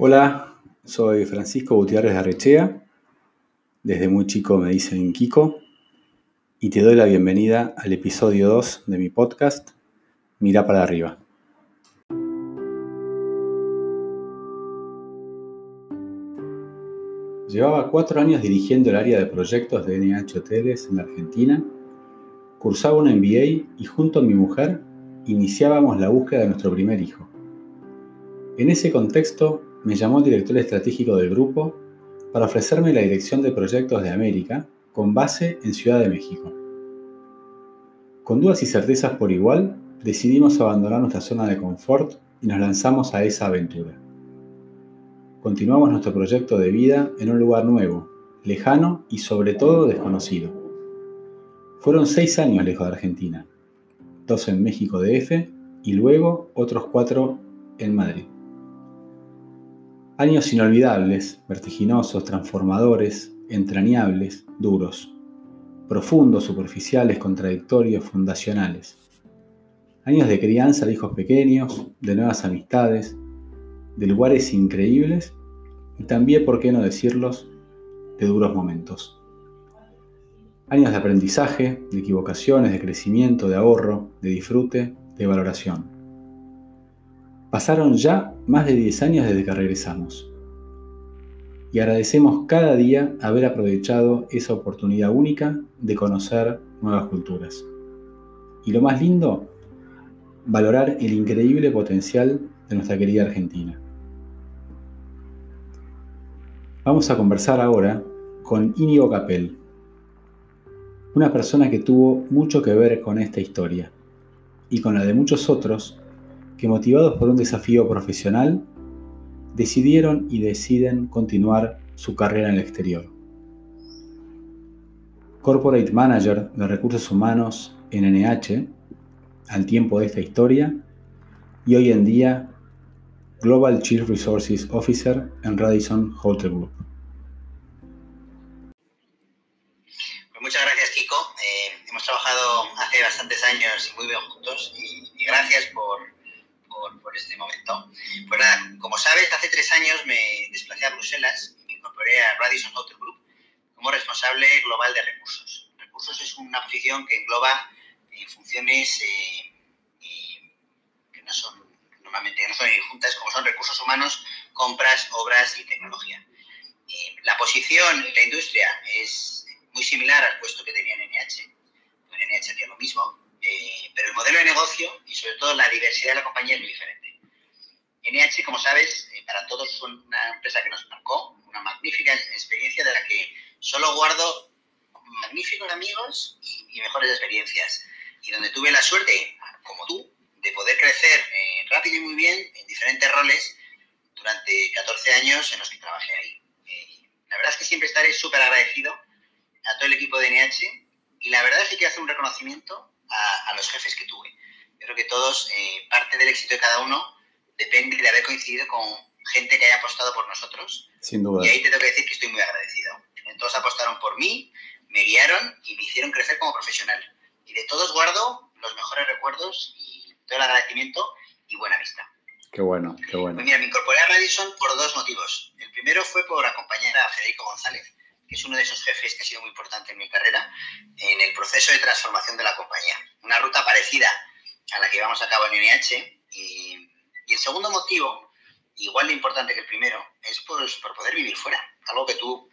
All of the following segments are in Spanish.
Hola, soy Francisco Gutiérrez de Arrechea. Desde muy chico me dicen Kiko. Y te doy la bienvenida al episodio 2 de mi podcast, Mira para arriba. Llevaba cuatro años dirigiendo el área de proyectos de NH Hoteles en la Argentina. Cursaba un MBA y junto a mi mujer iniciábamos la búsqueda de nuestro primer hijo. En ese contexto me llamó el director estratégico del grupo para ofrecerme la dirección de proyectos de América con base en Ciudad de México. Con dudas y certezas por igual, decidimos abandonar nuestra zona de confort y nos lanzamos a esa aventura. Continuamos nuestro proyecto de vida en un lugar nuevo, lejano y sobre todo desconocido. Fueron seis años lejos de Argentina, dos en México DF y luego otros cuatro en Madrid. Años inolvidables, vertiginosos, transformadores, entrañables, duros, profundos, superficiales, contradictorios, fundacionales. Años de crianza de hijos pequeños, de nuevas amistades, de lugares increíbles y también, por qué no decirlos, de duros momentos. Años de aprendizaje, de equivocaciones, de crecimiento, de ahorro, de disfrute, de valoración. Pasaron ya más de 10 años desde que regresamos. Y agradecemos cada día haber aprovechado esa oportunidad única de conocer nuevas culturas. Y lo más lindo, valorar el increíble potencial de nuestra querida Argentina. Vamos a conversar ahora con Íñigo Capel, una persona que tuvo mucho que ver con esta historia y con la de muchos otros que motivados por un desafío profesional, decidieron y deciden continuar su carrera en el exterior. Corporate Manager de Recursos Humanos en NH, al tiempo de esta historia, y hoy en día Global Chief Resources Officer en Radisson Hotel Group. Pues muchas gracias, Kiko. Eh, hemos trabajado hace bastantes años y muy bien juntos y gracias por, por, este momento. Pues nada, como sabes, hace tres años me desplacé a Bruselas y me incorporé a Radisson Hotel Group como responsable global de recursos. Recursos es una posición que engloba eh, funciones eh, que no son normalmente no son juntas, como son recursos humanos, compras, obras y tecnología. Eh, la posición en la industria es muy similar al puesto que tenía en NH. En NH hacía lo mismo, eh, pero el modelo de negocio y sobre todo la diversidad de la compañía es muy diferente. NH, como sabes, eh, para todos es una empresa que nos marcó, una magnífica experiencia de la que solo guardo magníficos amigos y, mejores experiencias. Y donde tuve la suerte, como tú, de poder crecer eh, rápido y muy bien en diferentes roles durante 14 años en los que trabajé ahí. la verdad es que siempre estaré súper agradecido a todo el equipo de NH y la verdad es que quiero hacer un reconocimiento a, los jefes que tuve. Yo creo que todos, eh, parte del éxito de cada uno depende de haber coincidido con gente que haya apostado por nosotros. Sin duda. Y ahí te tengo que decir que estoy muy agradecido. Todos apostaron por mí, me guiaron y me hicieron crecer como profesional. Y de todos guardo los mejores recuerdos y todo el agradecimiento y buena vista. Qué bueno, qué bueno. Pues mira, me incorporé a Radisson por dos motivos. El primero fue por acompañar a Federico González, que es uno de esos jefes que ha sido muy importante en mi carrera, en el proceso de transformación de la compañía. Una ruta parecida a la que llevamos a cabo en NH. Y, el segundo motivo, igual de importante que el primero, es por, por poder vivir fuera. Algo que tú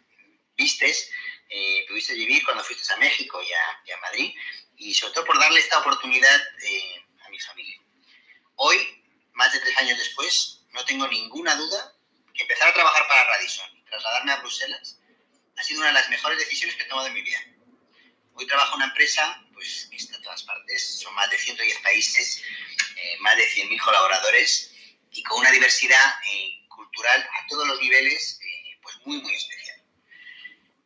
vistes, eh, pudiste vivir cuando fuiste a México y a, Madrid. Y sobre todo por darle esta oportunidad eh, a mi familia. Hoy, más de tres años después, no tengo ninguna duda que empezar a trabajar para Radisson y trasladarme a Bruselas sido una de las mejores decisiones que he tomado en mi vida. Hoy trabajo en una empresa pues, que está en todas partes, son más de 110 países, eh, más de 100.000 colaboradores y con una diversidad eh, cultural a todos los niveles eh, pues muy, muy especial.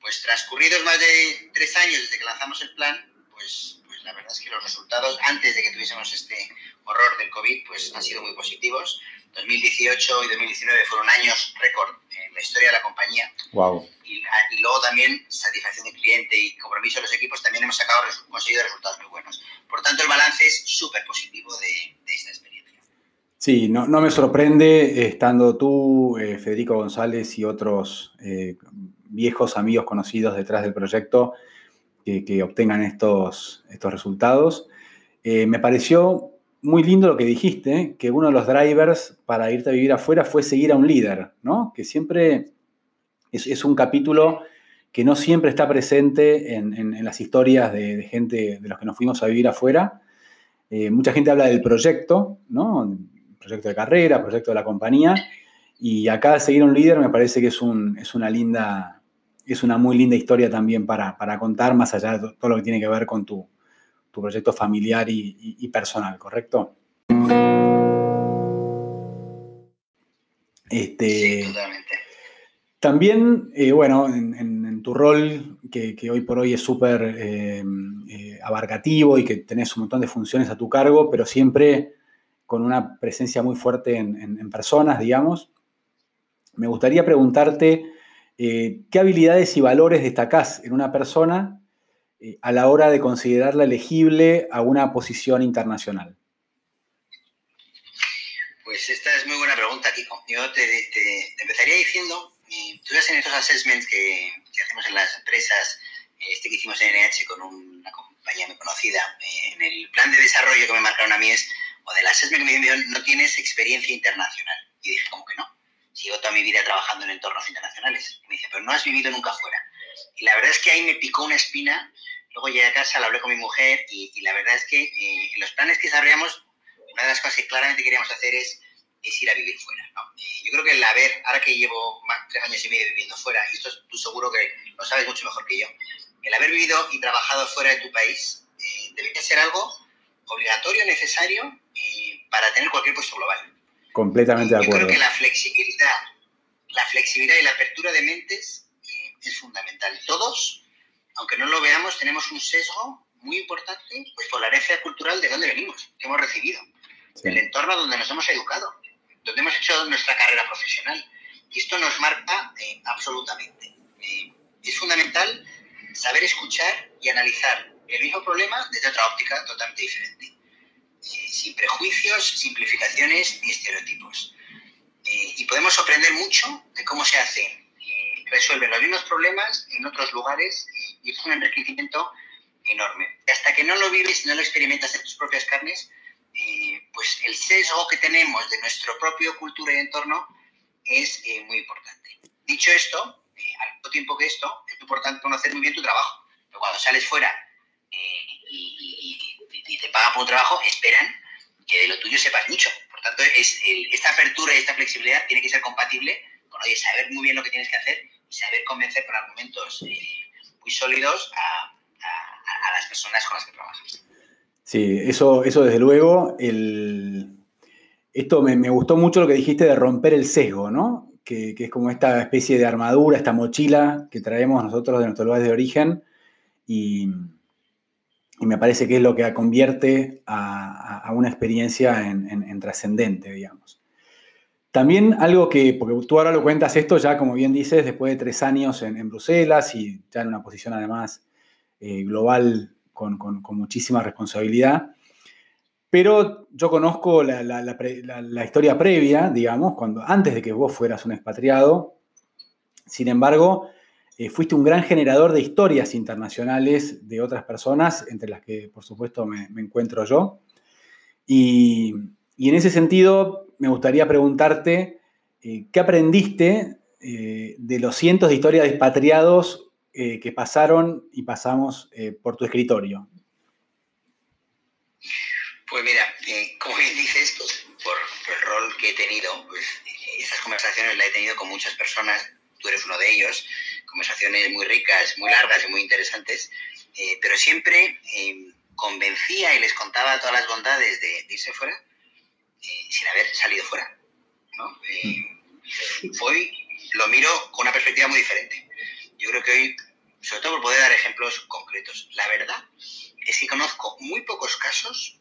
Pues transcurridos más de tres años desde que lanzamos el plan, pues, pues la verdad es que los resultados, antes de que tuviésemos este horror del COVID, pues han sido muy positivos. 2018 y 2019 fueron años récord la historia de la compañía. Wow. Y, luego también satisfacción del cliente y compromiso de los equipos, también hemos sacado, conseguido resultados muy buenos. Por tanto, el balance es súper positivo de, esta experiencia. Sí, no, me sorprende estando tú, eh, Federico González y otros eh, viejos amigos conocidos detrás del proyecto que, obtengan estos, estos resultados. Eh, me pareció muy lindo lo que dijiste, que uno de los drivers para irte a vivir afuera fue seguir a un líder, ¿no? Que siempre es, un capítulo que no siempre está presente en, las historias de, gente de los que nos fuimos a vivir afuera. Eh, mucha gente habla del proyecto, ¿no? Proyecto de carrera, proyecto de la compañía. Y acá seguir a un líder me parece que es, es una linda, es una muy linda historia también para, para contar, más allá de todo lo que tiene que ver con tu, tu proyecto familiar y, personal, ¿correcto? Este, totalmente. También, eh, bueno, en, tu rol, que, hoy por hoy es súper eh, eh, abarcativo y que tenés un montón de funciones a tu cargo, pero siempre con una presencia muy fuerte en, personas, digamos, me gustaría preguntarte qué habilidades y valores destacás en una persona eh, a la hora de considerarla elegible a una posición internacional? Pues esta es muy buena pregunta, Kiko. Yo te, empezaría diciendo, eh, tú sabes en estos assessments que, hacemos en las empresas, eh, este que hicimos en NH con una compañía muy conocida, en el plan de desarrollo que me marcaron a mí es, o del assessment que me dijeron, no tienes experiencia internacional. Y dije, ¿cómo que no? Sigo toda mi vida trabajando en entornos internacionales. Y me dice, pero no has vivido nunca fuera. Y la verdad es que ahí me picó una espina Luego llegué a casa, lo hablé con mi mujer y, la verdad es que eh, en los planes que desarrollamos, una de las cosas que claramente queríamos hacer es, ir a vivir fuera. Eh, yo creo que el haber, ahora que llevo más, tres años y medio viviendo fuera, y esto tú seguro que lo sabes mucho mejor que yo, el haber vivido y trabajado fuera de tu país eh, debería ser algo obligatorio, necesario para tener cualquier puesto global. Completamente de acuerdo. Yo creo que la flexibilidad, la flexibilidad y la apertura de mentes es fundamental. Todos aunque no lo veamos, tenemos un sesgo muy importante pues, por la herencia cultural de dónde venimos, que hemos recibido, del entorno donde nos hemos educado, donde hemos hecho nuestra carrera profesional. Y esto nos marca eh, absolutamente. Eh, es fundamental saber escuchar y analizar el mismo problema desde otra óptica totalmente diferente. Eh, sin prejuicios, simplificaciones ni estereotipos. y podemos aprender mucho de cómo se hacen, resuelven los mismos problemas en otros lugares y es un enriquecimiento enorme. Hasta que no lo vives, no lo experimentas en tus propias carnes, eh, pues el sesgo que tenemos de nuestro propio cultura y entorno es eh, muy importante. Dicho esto, eh, al mismo tiempo que esto, es importante conocer muy bien tu trabajo. Pero cuando sales fuera y, te pagan por un trabajo, esperan que de lo tuyo sepas mucho. Por tanto, es esta apertura y esta flexibilidad tiene que ser compatible con saber muy bien lo que tienes que hacer y saber convencer con argumentos muy sólidos a, las personas con las que trabajas. Sí, eso, eso desde luego. esto me, gustó mucho lo que dijiste de romper el sesgo, ¿no? Que, es como esta especie de armadura, esta mochila que traemos nosotros de nuestro lugar de origen y, me parece que es lo que convierte a, una experiencia en trascendente, digamos. También algo que, porque tú ahora lo cuentas esto ya, como bien dices, después de tres años en, Bruselas y ya en una posición además eh, global con, muchísima responsabilidad. Pero yo conozco la, historia previa, digamos, cuando, antes de que vos fueras un expatriado. Sin embargo, eh, fuiste un gran generador de historias internacionales de otras personas, entre las que, por supuesto, me, encuentro yo. Y, y en ese sentido, me gustaría preguntarte, eh, ¿qué aprendiste eh, de los cientos de historias de expatriados eh, que pasaron y pasamos por tu escritorio? Pues mira, como bien dices, pues, por, el rol que he tenido, pues, esas conversaciones las he tenido con muchas personas, tú eres uno de ellos, conversaciones muy ricas, muy largas y muy interesantes, pero siempre convencía y les contaba todas las bondades de irse fuera eh, sin haber salido fuera. ¿no? Eh, hoy lo miro con una perspectiva muy diferente. Yo creo que hoy, sobre todo por poder dar ejemplos concretos, la verdad es que conozco muy pocos casos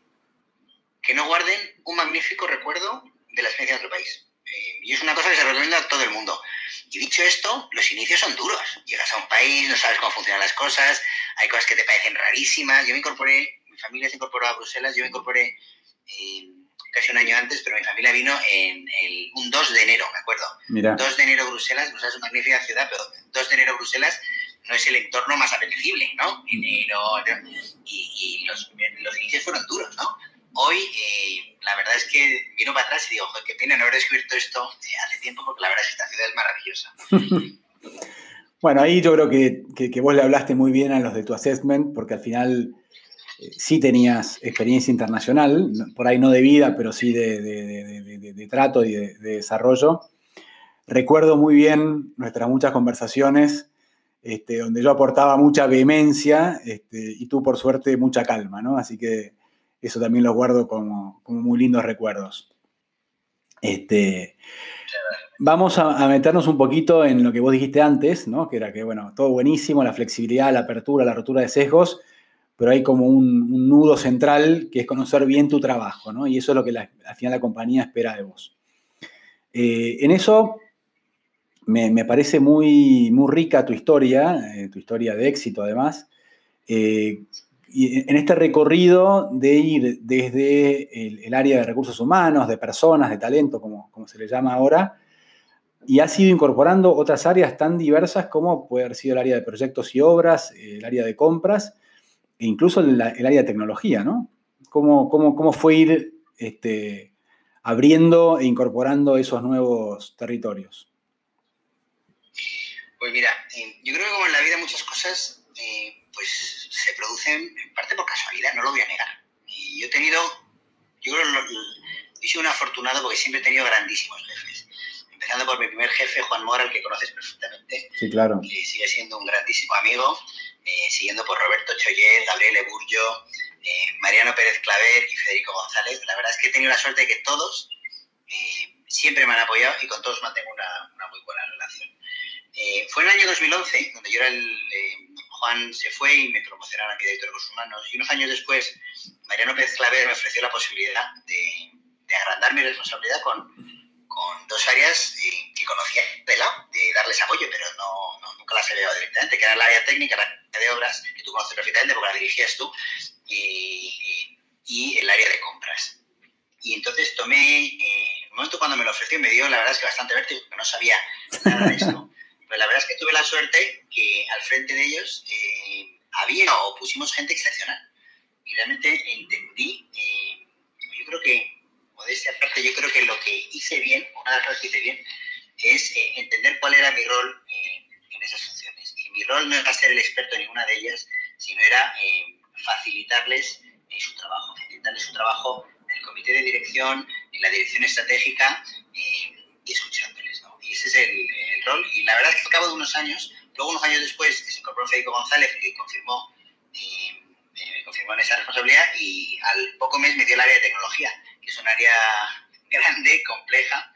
que no guarden un magnífico recuerdo de la experiencia de otro país. Eh, y es una cosa que se recomienda a todo el mundo. Y dicho esto, los inicios son duros. Llegas a un país, no sabes cómo funcionan las cosas, hay cosas que te parecen rarísimas. Yo me incorporé, mi familia se incorporó a Bruselas, yo me incorporé casi un año antes, pero mi familia vino en el, un 2 de enero, me acuerdo. Mira. 2 de enero Bruselas, Bruselas es una magnífica ciudad, pero 2 de enero Bruselas no es el entorno más apetecible, ¿no? y, los, los inicios fueron duros, ¿no? Hoy, eh, la verdad es que vino para atrás y digo, qué pena no haber descubierto esto hace tiempo, porque la verdad es que esta ciudad es maravillosa. bueno, ahí yo creo que, que, vos le hablaste muy bien a los de tu assessment, porque al final sí tenías experiencia internacional, por ahí no de vida, pero sí de, trato y de, desarrollo. Recuerdo muy bien nuestras muchas conversaciones este, donde yo aportaba mucha vehemencia este, y tú, por suerte, mucha calma, ¿no? Así que eso también lo guardo como, muy lindos recuerdos. Este, vamos a, meternos un poquito en lo que vos dijiste antes, ¿no? Que era que, bueno, todo buenísimo, la flexibilidad, la apertura, la rotura de sesgos, pero hay como un, nudo central que es conocer bien tu trabajo, ¿no? Y eso es lo que al final la compañía espera de vos. Eh, en eso me, parece muy, muy rica tu historia, eh, tu historia de éxito además. Eh, y en este recorrido de ir desde el, área de recursos humanos, de personas, de talento, como, como se le llama ahora, y has ido incorporando otras áreas tan diversas como puede haber sido el área de proyectos y obras, el área de compras, e incluso el, área de tecnología, ¿no? ¿Cómo, cómo, cómo fue ir este, abriendo e incorporando esos nuevos territorios? Pues mira, eh, yo creo que como en la vida muchas cosas, eh, pues se producen en parte por casualidad, no lo voy a negar. Y yo he tenido, yo creo he sido un afortunado porque siempre he tenido grandísimos jefes. Empezando por mi primer jefe, Juan Mora, al que conoces perfectamente. Sí, claro. Que sigue siendo un grandísimo amigo. Eh, siguiendo por Roberto Choyer, Gabriel Eburjo, eh, Mariano Pérez Claver y Federico González. La verdad es que he tenido la suerte de que todos eh, siempre me han apoyado y con todos mantengo una, una muy buena relación. fue en el año 2011, donde yo era el Juan se fue y me promocionaron a mi director de recursos humanos. Y unos años después, Mariano Pérez Claver me ofreció la posibilidad de, agrandar mi responsabilidad con, con dos áreas que conocía de lado, de darles apoyo, pero no, nunca las he llevado directamente, que era el área técnica, la área de obras, que tú conoces perfectamente porque la dirigías tú, y, y, el área de compras. Y entonces tomé, eh, el momento cuando me lo ofreció me dio, la verdad es que bastante vértigo, porque no sabía nada de esto. Pero la verdad es que tuve la suerte que al frente de ellos eh, había o pusimos gente excepcional. Y realmente entendí, eh, yo creo que, modestia aparte, yo creo que lo que hice bien, una de las cosas que hice bien, es eh, entender cuál era mi rol en esas funciones. Y mi rol no era ser el experto en ninguna de ellas, sino era facilitarles su trabajo, facilitarles su trabajo en el comité de dirección, en la dirección estratégica y escuchándoles. ¿no? Y ese es el, rol. Y la verdad es que al cabo de unos años, luego unos años después, se incorporó Federico González, que confirmó, eh, me confirmó en esa responsabilidad y al poco mes me dio el área de tecnología, un área grande, compleja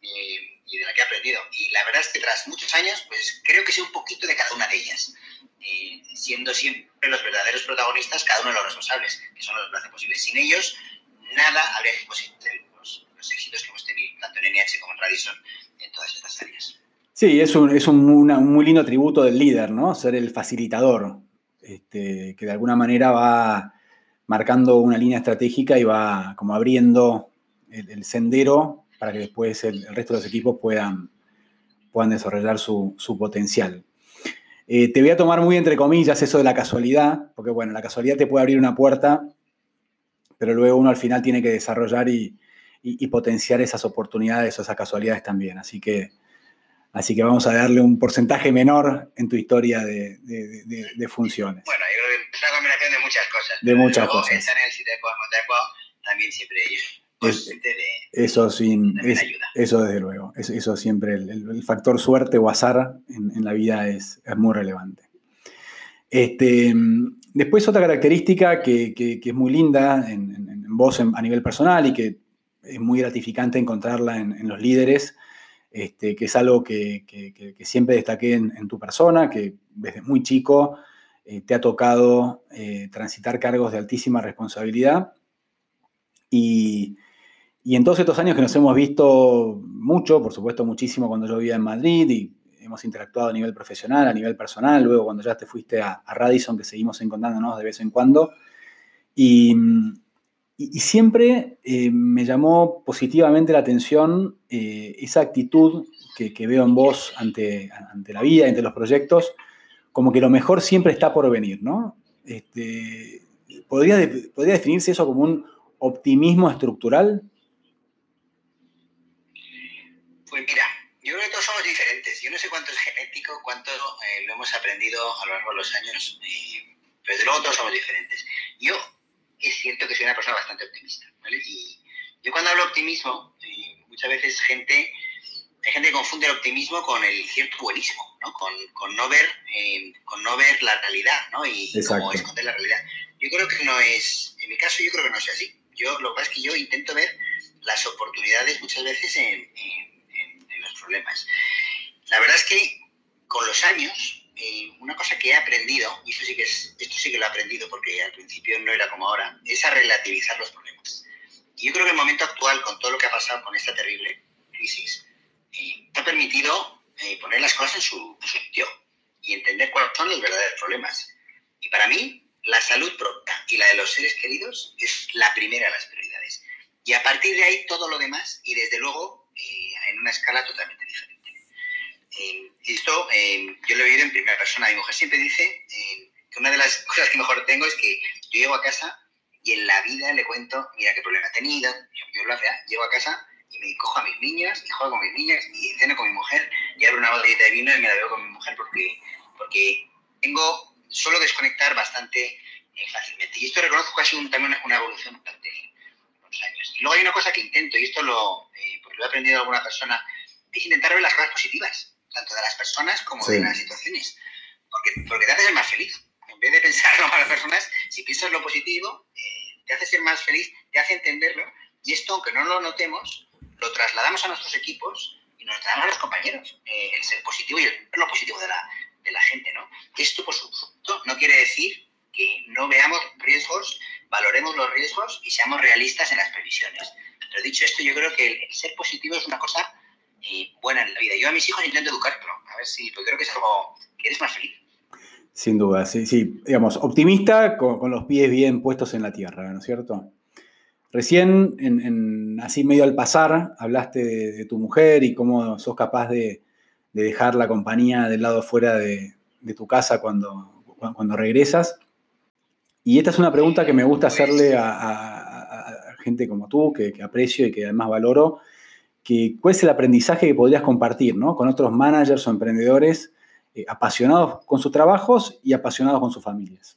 eh, y de la que he aprendido. Y la verdad es que tras muchos años, pues creo que sé un poquito de cada una de ellas, eh, siendo siempre los verdaderos protagonistas, cada uno de los responsables, que son los que lo hacen posible. Sin ellos, nada habría sido posible los, los éxitos que hemos tenido, tanto en NH como en Radisson, en todas estas áreas. Sí, es un, es un, muy lindo tributo del líder, ¿no? Ser el facilitador, este, que de alguna manera va marcando una línea estratégica y va como abriendo el, sendero para que después el, resto de los equipos puedan, puedan desarrollar su, potencial. Eh, te voy a tomar muy entre comillas eso de la casualidad, porque bueno, la casualidad te puede abrir una puerta, pero luego uno al final tiene que desarrollar y, y potenciar esas oportunidades o esas casualidades también. Así que Así que vamos a darle un porcentaje menor en tu historia de, funciones. Bueno, es una combinación de muchas cosas. De muchas cosas. en el sitio de también siempre es, eso, sin, eso desde luego. Eso, siempre, el, factor suerte o azar en, la vida es, muy relevante. Este, después otra característica que, es muy linda en, vos a nivel personal y que es muy gratificante encontrarla en, los líderes este, que es algo que, siempre destaqué en, tu persona, que desde muy chico eh, te ha tocado eh, transitar cargos de altísima responsabilidad. Y, en todos estos años que nos hemos visto mucho, por supuesto muchísimo cuando yo vivía en Madrid y hemos interactuado a nivel profesional, a nivel personal, luego cuando ya te fuiste a, Radisson, que seguimos encontrándonos de vez en cuando. Y, Y, siempre eh, me llamó positivamente la atención eh, esa actitud que, veo en vos ante, ante la vida, ante los proyectos, como que lo mejor siempre está por venir, ¿no? Este, ¿podría, ¿Podría definirse eso como un optimismo estructural? Pues mira, yo creo que todos somos diferentes. Yo no sé cuánto es genético, cuánto eh, lo hemos aprendido a lo largo de los años, pero desde luego todos somos diferentes. Yo es cierto que soy una persona bastante optimista, ¿vale? Y yo cuando hablo optimismo, eh, muchas veces gente, hay gente que confunde el optimismo con el cierto buenismo, ¿no? Con, con no, ver, eh, con no ver la realidad, ¿no? Y como esconder la realidad. Yo creo que no es, en mi caso yo creo que no es así. Yo, lo que pasa es que yo intento ver las oportunidades muchas veces en, en, en los problemas. La verdad es que con los años eh, una cosa que he aprendido, y esto sí, que lo he aprendido porque al principio no era como ahora, es a relativizar los problemas. Y yo creo que el momento actual, con todo lo que ha pasado con esta terrible crisis, eh, ha permitido eh, poner las cosas en su, sitio y entender cuáles son los verdaderos problemas. Y para mí, la salud propia y la de los seres queridos es la primera de las prioridades. Y a partir de ahí todo lo demás y desde luego en una escala totalmente diferente. Eh, esto eh, yo lo he oído en primera persona. Mi mujer siempre dice eh, que una de las cosas que mejor tengo es que yo llego a casa y en la vida le cuento, mira qué problema he tenido, yo, lo hace, llego a casa y me cojo a mis niñas y juego con mis niñas y ceno con mi mujer y abro una botellita de vino y me la veo con mi mujer porque, porque tengo, solo desconectar bastante fácilmente. Y esto reconozco que ha sido también una, evolución durante los años. Y luego hay una cosa que intento, y esto lo, porque lo he aprendido de alguna persona, es intentar ver las cosas positivas tanto de las personas como de las situaciones. Porque, porque te hace ser más feliz. En vez de pensar lo las personas, si piensas lo positivo, eh, te hace ser más feliz, te hace entenderlo. Y esto, aunque no lo notemos, lo trasladamos a nuestros equipos y nos trasladamos a los compañeros. Eh, el ser positivo y el lo positivo de la, de la gente. ¿no? Esto, por supuesto, no quiere decir que no veamos riesgos, valoremos los riesgos y seamos realistas en las previsiones. Pero dicho esto, yo creo que el ser positivo es una cosa y buena en la vida. Yo a mis hijos intento educarlo, a ver si, porque creo que es algo que eres más feliz. Sin duda, sí, sí. Digamos, optimista con, los pies bien puestos en la tierra, ¿no es cierto? Recién, en, así medio al pasar, hablaste de, tu mujer y cómo sos capaz de, dejar la compañía del lado fuera de, tu casa cuando, cuando, regresas. Y esta es una pregunta que me gusta hacerle a, gente como tú, que, que, aprecio y que además valoro, cuál es el aprendizaje que podrías compartir con otros managers o emprendedores eh, apasionados con sus trabajos y apasionados con sus familias.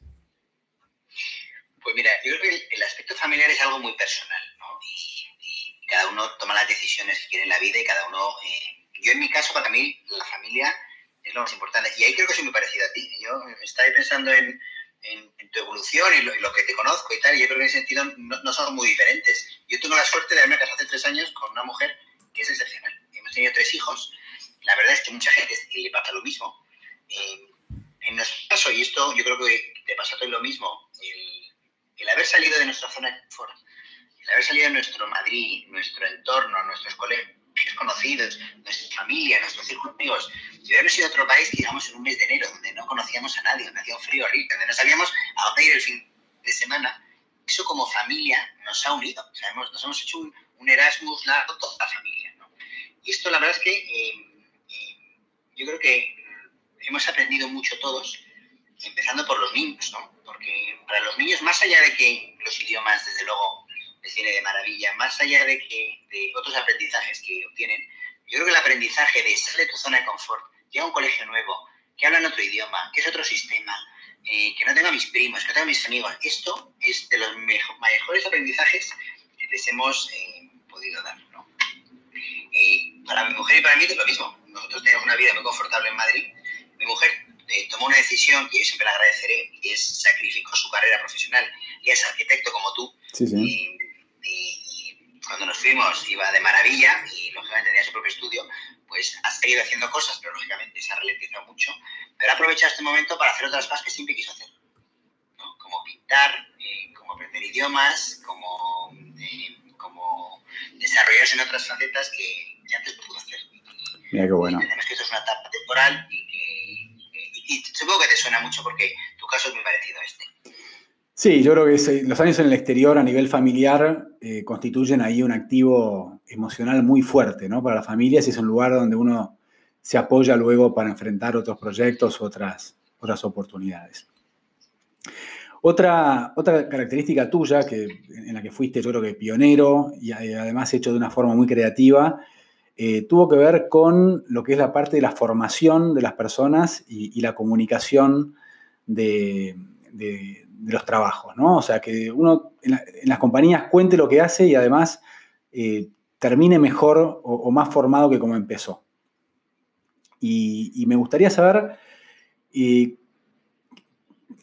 Pues mira, yo creo que el, aspecto familiar es algo muy personal, ¿no? Y, cada uno toma las decisiones que quiere en la vida y cada uno... Eh, yo en mi caso, para mí, la familia es lo más importante. Y ahí creo que soy muy parecido a ti. Yo estaba pensando en, tu evolución y lo, que te conozco y tal, y yo creo que en ese sentido no, no somos muy diferentes. Yo tengo la suerte de haberme casado hace tres años con una mujer es excepcional. Hemos tenido tres hijos. La verdad es que mucha gente le pasa lo mismo. Eh, en nuestro caso, y esto yo creo que te pasa todo lo mismo, el, haber salido de nuestra zona de confort, el haber salido de nuestro Madrid, nuestro entorno, nuestros colegios conocidos, nuestra familia, nuestros círculos amigos, y habernos ido a otro país, digamos, en un mes de enero, donde no conocíamos a nadie, donde hacía un frío horrible, donde no sabíamos a dónde ir el fin de semana, eso como familia nos ha unido. Nos hemos hecho un, un Erasmus largo toda la familia. Y esto la verdad es que eh, eh, yo creo que hemos aprendido mucho todos, empezando por los niños, ¿no? Porque para los niños, más allá de que los idiomas, desde luego, les viene de maravilla, más allá de que de otros aprendizajes que obtienen, yo creo que el aprendizaje de salir de tu zona de confort, llega a un colegio nuevo, que hablan otro idioma, que es otro sistema, eh, que no tengo a mis primos, que no tengo a mis amigos, esto es de los mejores aprendizajes que les hemos podido dar. Y para mi mujer y para mí es lo mismo. Nosotros tenemos una vida muy confortable en Madrid. Mi mujer eh, tomó una decisión que yo siempre le agradeceré, y es sacrificó su carrera profesional y es arquitecto como tú. Y, cuando nos fuimos iba de maravilla y lógicamente tenía su propio estudio, pues ha seguido haciendo cosas, pero lógicamente se ha ralentizado mucho. Pero ha aprovechado este momento para hacer otras cosas que siempre quiso hacer, ¿no? como pintar, eh, como aprender idiomas, desarrollarse en otras facetas que, antes pudo hacer. Mira qué bueno. Entendemos que esto es una etapa temporal y que y, supongo que te suena mucho porque tu caso es muy parecido a este. Sí, yo creo que los años en el exterior a nivel familiar eh, constituyen ahí un activo emocional muy fuerte, ¿no? Para las familias y es un lugar donde uno se apoya luego para enfrentar otros proyectos, otras, otras oportunidades. Otra, otra característica tuya, que, en la que fuiste yo creo que pionero y además hecho de una forma muy creativa, eh, tuvo que ver con lo que es la parte de la formación de las personas y, la comunicación de, los trabajos, ¿no? O sea, que uno en, las compañías cuente lo que hace y además eh, termine mejor o, más formado que como empezó. Y, me gustaría saber eh,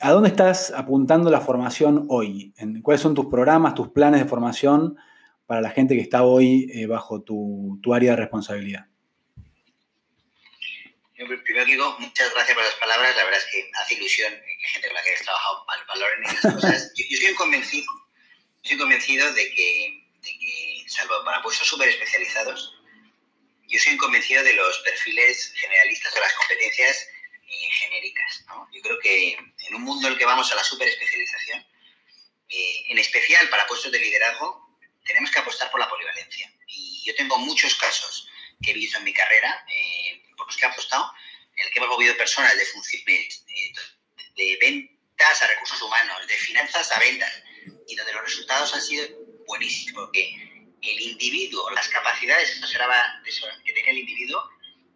a dónde estás apuntando la formación hoy, ¿cuáles son tus programas, tus planes de formación para la gente que está hoy eh, bajo tu, área de responsabilidad? Primero digo, muchas gracias por las palabras. La verdad es que hace ilusión que gente con la que he trabajado valoren esas cosas. Yo, yo estoy convencido, estoy convencido de que, salvo para puestos súper especializados, yo soy convencido de los perfiles generalistas o las competencias genéricas. Yo creo que en un mundo en el que vamos a la super especialización, eh, en especial para puestos de liderazgo, tenemos que apostar por la polivalencia. Y yo tengo muchos casos que he visto en mi carrera, eh, por los que he apostado, en el que hemos movido personas de funciones, de ventas a recursos humanos, de finanzas a ventas, y donde los resultados han sido buenísimos, porque el individuo, las capacidades que tenía el individuo,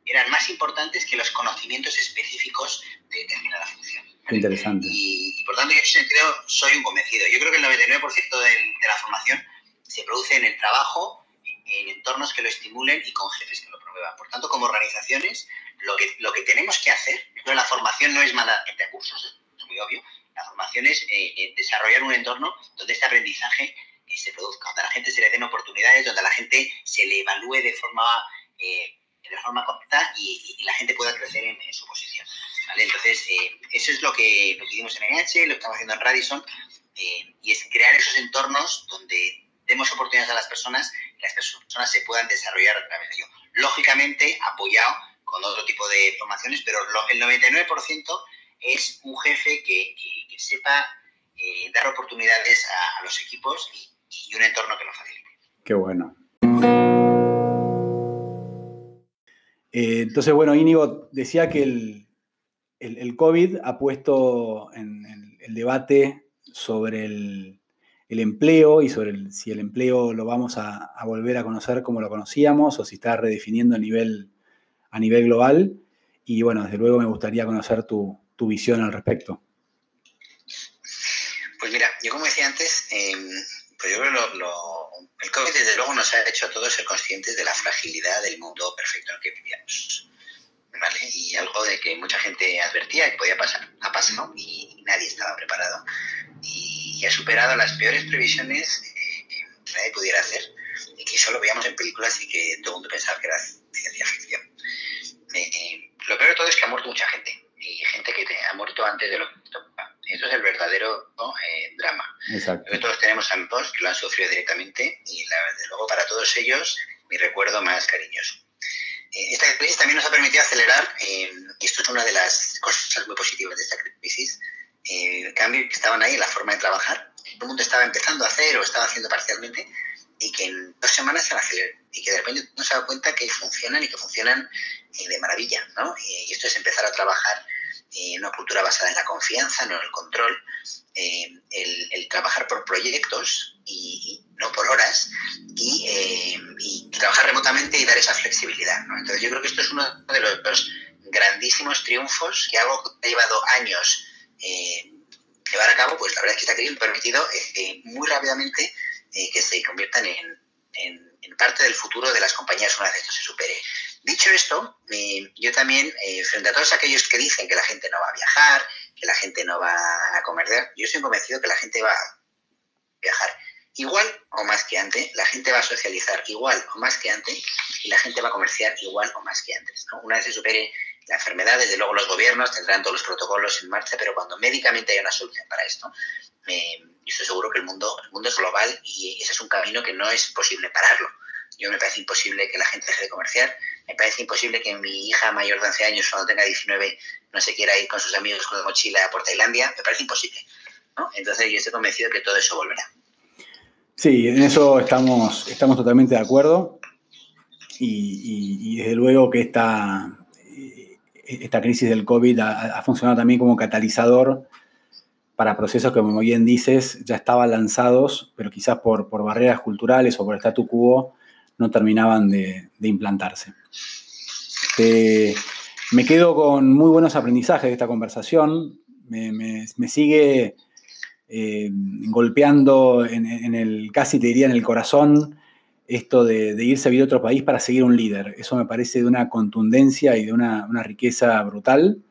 eran más importantes que los conocimientos específicos de determinada función. interesante. Y, por tanto, yo en ese sentido soy un convencido. Yo creo que el 99% de, de la formación se produce en el trabajo, en entornos que lo estimulen y con jefes que lo promuevan. Por tanto, como organizaciones, lo que, lo que tenemos que hacer, la formación no es mandar gente a cursos, es muy obvio, la formación es eh, eh, desarrollar un entorno donde este aprendizaje eh, se produzca, donde a la gente se le den oportunidades, donde a la gente se le evalúe de forma, de forma correcta y, la gente pueda crecer en, su posición. Entonces, eso es lo que, lo que hicimos en NH, lo estamos haciendo en Radisson, y es crear esos entornos donde demos oportunidades a las personas y las personas se puedan desarrollar a través de ello. Lógicamente, apoyado con otro tipo de formaciones, pero el 99% es un jefe que, sepa eh, dar oportunidades a, los equipos y, un entorno que lo facilite. Qué bueno. Eh, entonces, bueno, Íñigo decía que el, el, COVID ha puesto en el debate sobre el, el empleo y sobre si el empleo lo vamos a, volver a conocer como lo conocíamos o si está redefiniendo a nivel, a nivel global. Y bueno, desde luego me gustaría conocer tu, visión al respecto. Pues mira, yo como decía antes, em, pues yo creo que lo, el COVID desde luego nos ha hecho a todos ser conscientes de la fragilidad del mundo perfecto en el que vivíamos. ¿vale? Y algo de que mucha gente advertía que podía pasar, ha pasado y nadie estaba preparado. Y ha superado las peores previsiones que nadie pudiera hacer y que solo veíamos en películas y que todo el mundo pensaba que era ciencia ficción. Eh, lo peor de todo es que ha muerto mucha gente y gente que ha muerto antes de lo que. Eso es el verdadero eh, drama. Exacto. todos tenemos amigos que lo han sufrido directamente y desde luego para todos ellos mi recuerdo más cariñoso. Esta crisis también nos ha permitido acelerar, y esto es una de las cosas muy positivas de esta crisis, eh, cambios que estaban ahí en la forma de trabajar, todo el mundo estaba empezando a hacer o estaba haciendo parcialmente y que en dos semanas se aceleró y que de repente no se da cuenta que funcionan y que funcionan eh, de maravilla, ¿no? Y, esto es empezar a trabajar en una cultura basada en la confianza, no en el control, eh, el, trabajar por proyectos y, no por horas y, eh, y, trabajar remotamente y dar esa flexibilidad. Entonces yo creo que esto es uno de los, grandísimos triunfos que algo que ha llevado años eh, llevar a cabo, pues la verdad es que esta crisis ha permitido eh, muy rápidamente eh, que se conviertan en, parte del futuro de las compañías una vez esto se supere. Dicho esto, yo también, frente a todos aquellos que dicen que la gente no va a viajar, que la gente no va a comer, yo estoy convencido que la gente va a viajar igual o más que antes, la gente va a socializar igual o más que antes y la gente va a comerciar igual o más que antes. Una vez se supere la enfermedad, desde luego los gobiernos tendrán todos los protocolos en marcha, pero cuando médicamente haya una solución para esto, eh, estoy seguro que el mundo, el mundo es global y ese es un camino que no es posible pararlo. Yo me parece imposible que la gente deje de comerciar, me parece imposible que mi hija mayor de 11 años, cuando tenga 19, no se quiera ir con sus amigos con la mochila por Tailandia, me parece imposible. Entonces yo estoy convencido que todo eso volverá. Sí, en eso estamos, estamos totalmente de acuerdo. Y, desde luego que esta, esta crisis del COVID ha, funcionado también como catalizador para procesos que, como bien dices, ya estaban lanzados, pero quizás por, por barreras culturales o por statu quo no terminaban de, implantarse. me quedo con muy buenos aprendizajes de esta conversación. Me, sigue eh, golpeando en, el, casi te diría en el corazón, esto de, irse a vivir a otro país para seguir un líder. Eso me parece de una contundencia y de una, riqueza brutal.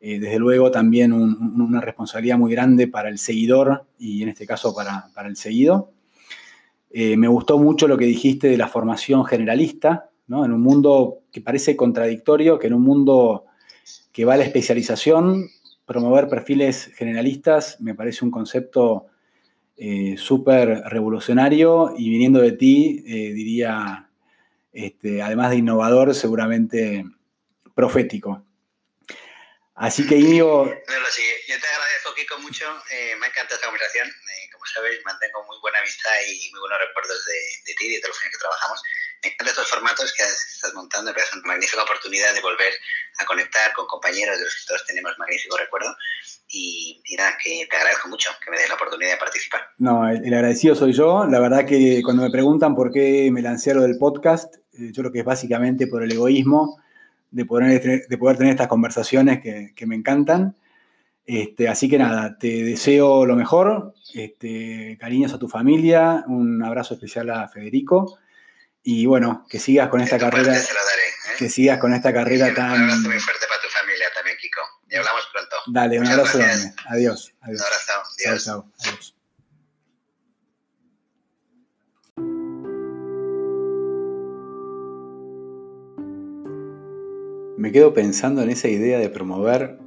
Eh, desde luego también una responsabilidad muy grande para el seguidor y en este caso para, para el seguido. Eh, me gustó mucho lo que dijiste de la formación generalista, ¿no? en un mundo que parece contradictorio, que en un mundo que va a la especialización, promover perfiles generalistas me parece un concepto eh, súper revolucionario y viniendo de ti, eh, diría, este, además de innovador, seguramente profético. Así que Íñigo... yo te agradezco, Kiko, mucho. me encanta esta conversación sabéis, mantengo muy buena amistad y muy buenos recuerdos de, ti y de todos los que trabajamos. Me encantan estos formatos que estás montando, me parece una magnífica oportunidad de volver a conectar con compañeros de los que todos tenemos magnífico recuerdo. Y, nada, que te agradezco mucho que me des la oportunidad de participar. No, el, agradecido soy yo. La verdad que cuando me preguntan por qué me lancé a lo del podcast, eh, yo creo que es básicamente por el egoísmo de poder, de poder tener estas conversaciones que, que me encantan. Este, así que nada, te deseo lo mejor, este, cariños a tu familia, un abrazo especial a Federico y bueno, que sigas con esta carrera. ¿eh? Que sigas con esta carrera tan. Un abrazo muy fuerte para tu familia también, Kiko. Y hablamos pronto. Dale, un abrazo grande. Adiós, adiós. Un abrazo. Adiós. Chao, chao. Adiós. Me quedo pensando en esa idea de promover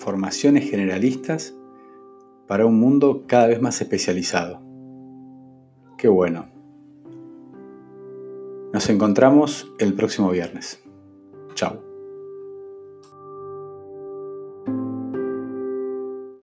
formaciones generalistas para un mundo cada vez más especializado. Qué bueno. Nos encontramos el próximo viernes. Chao.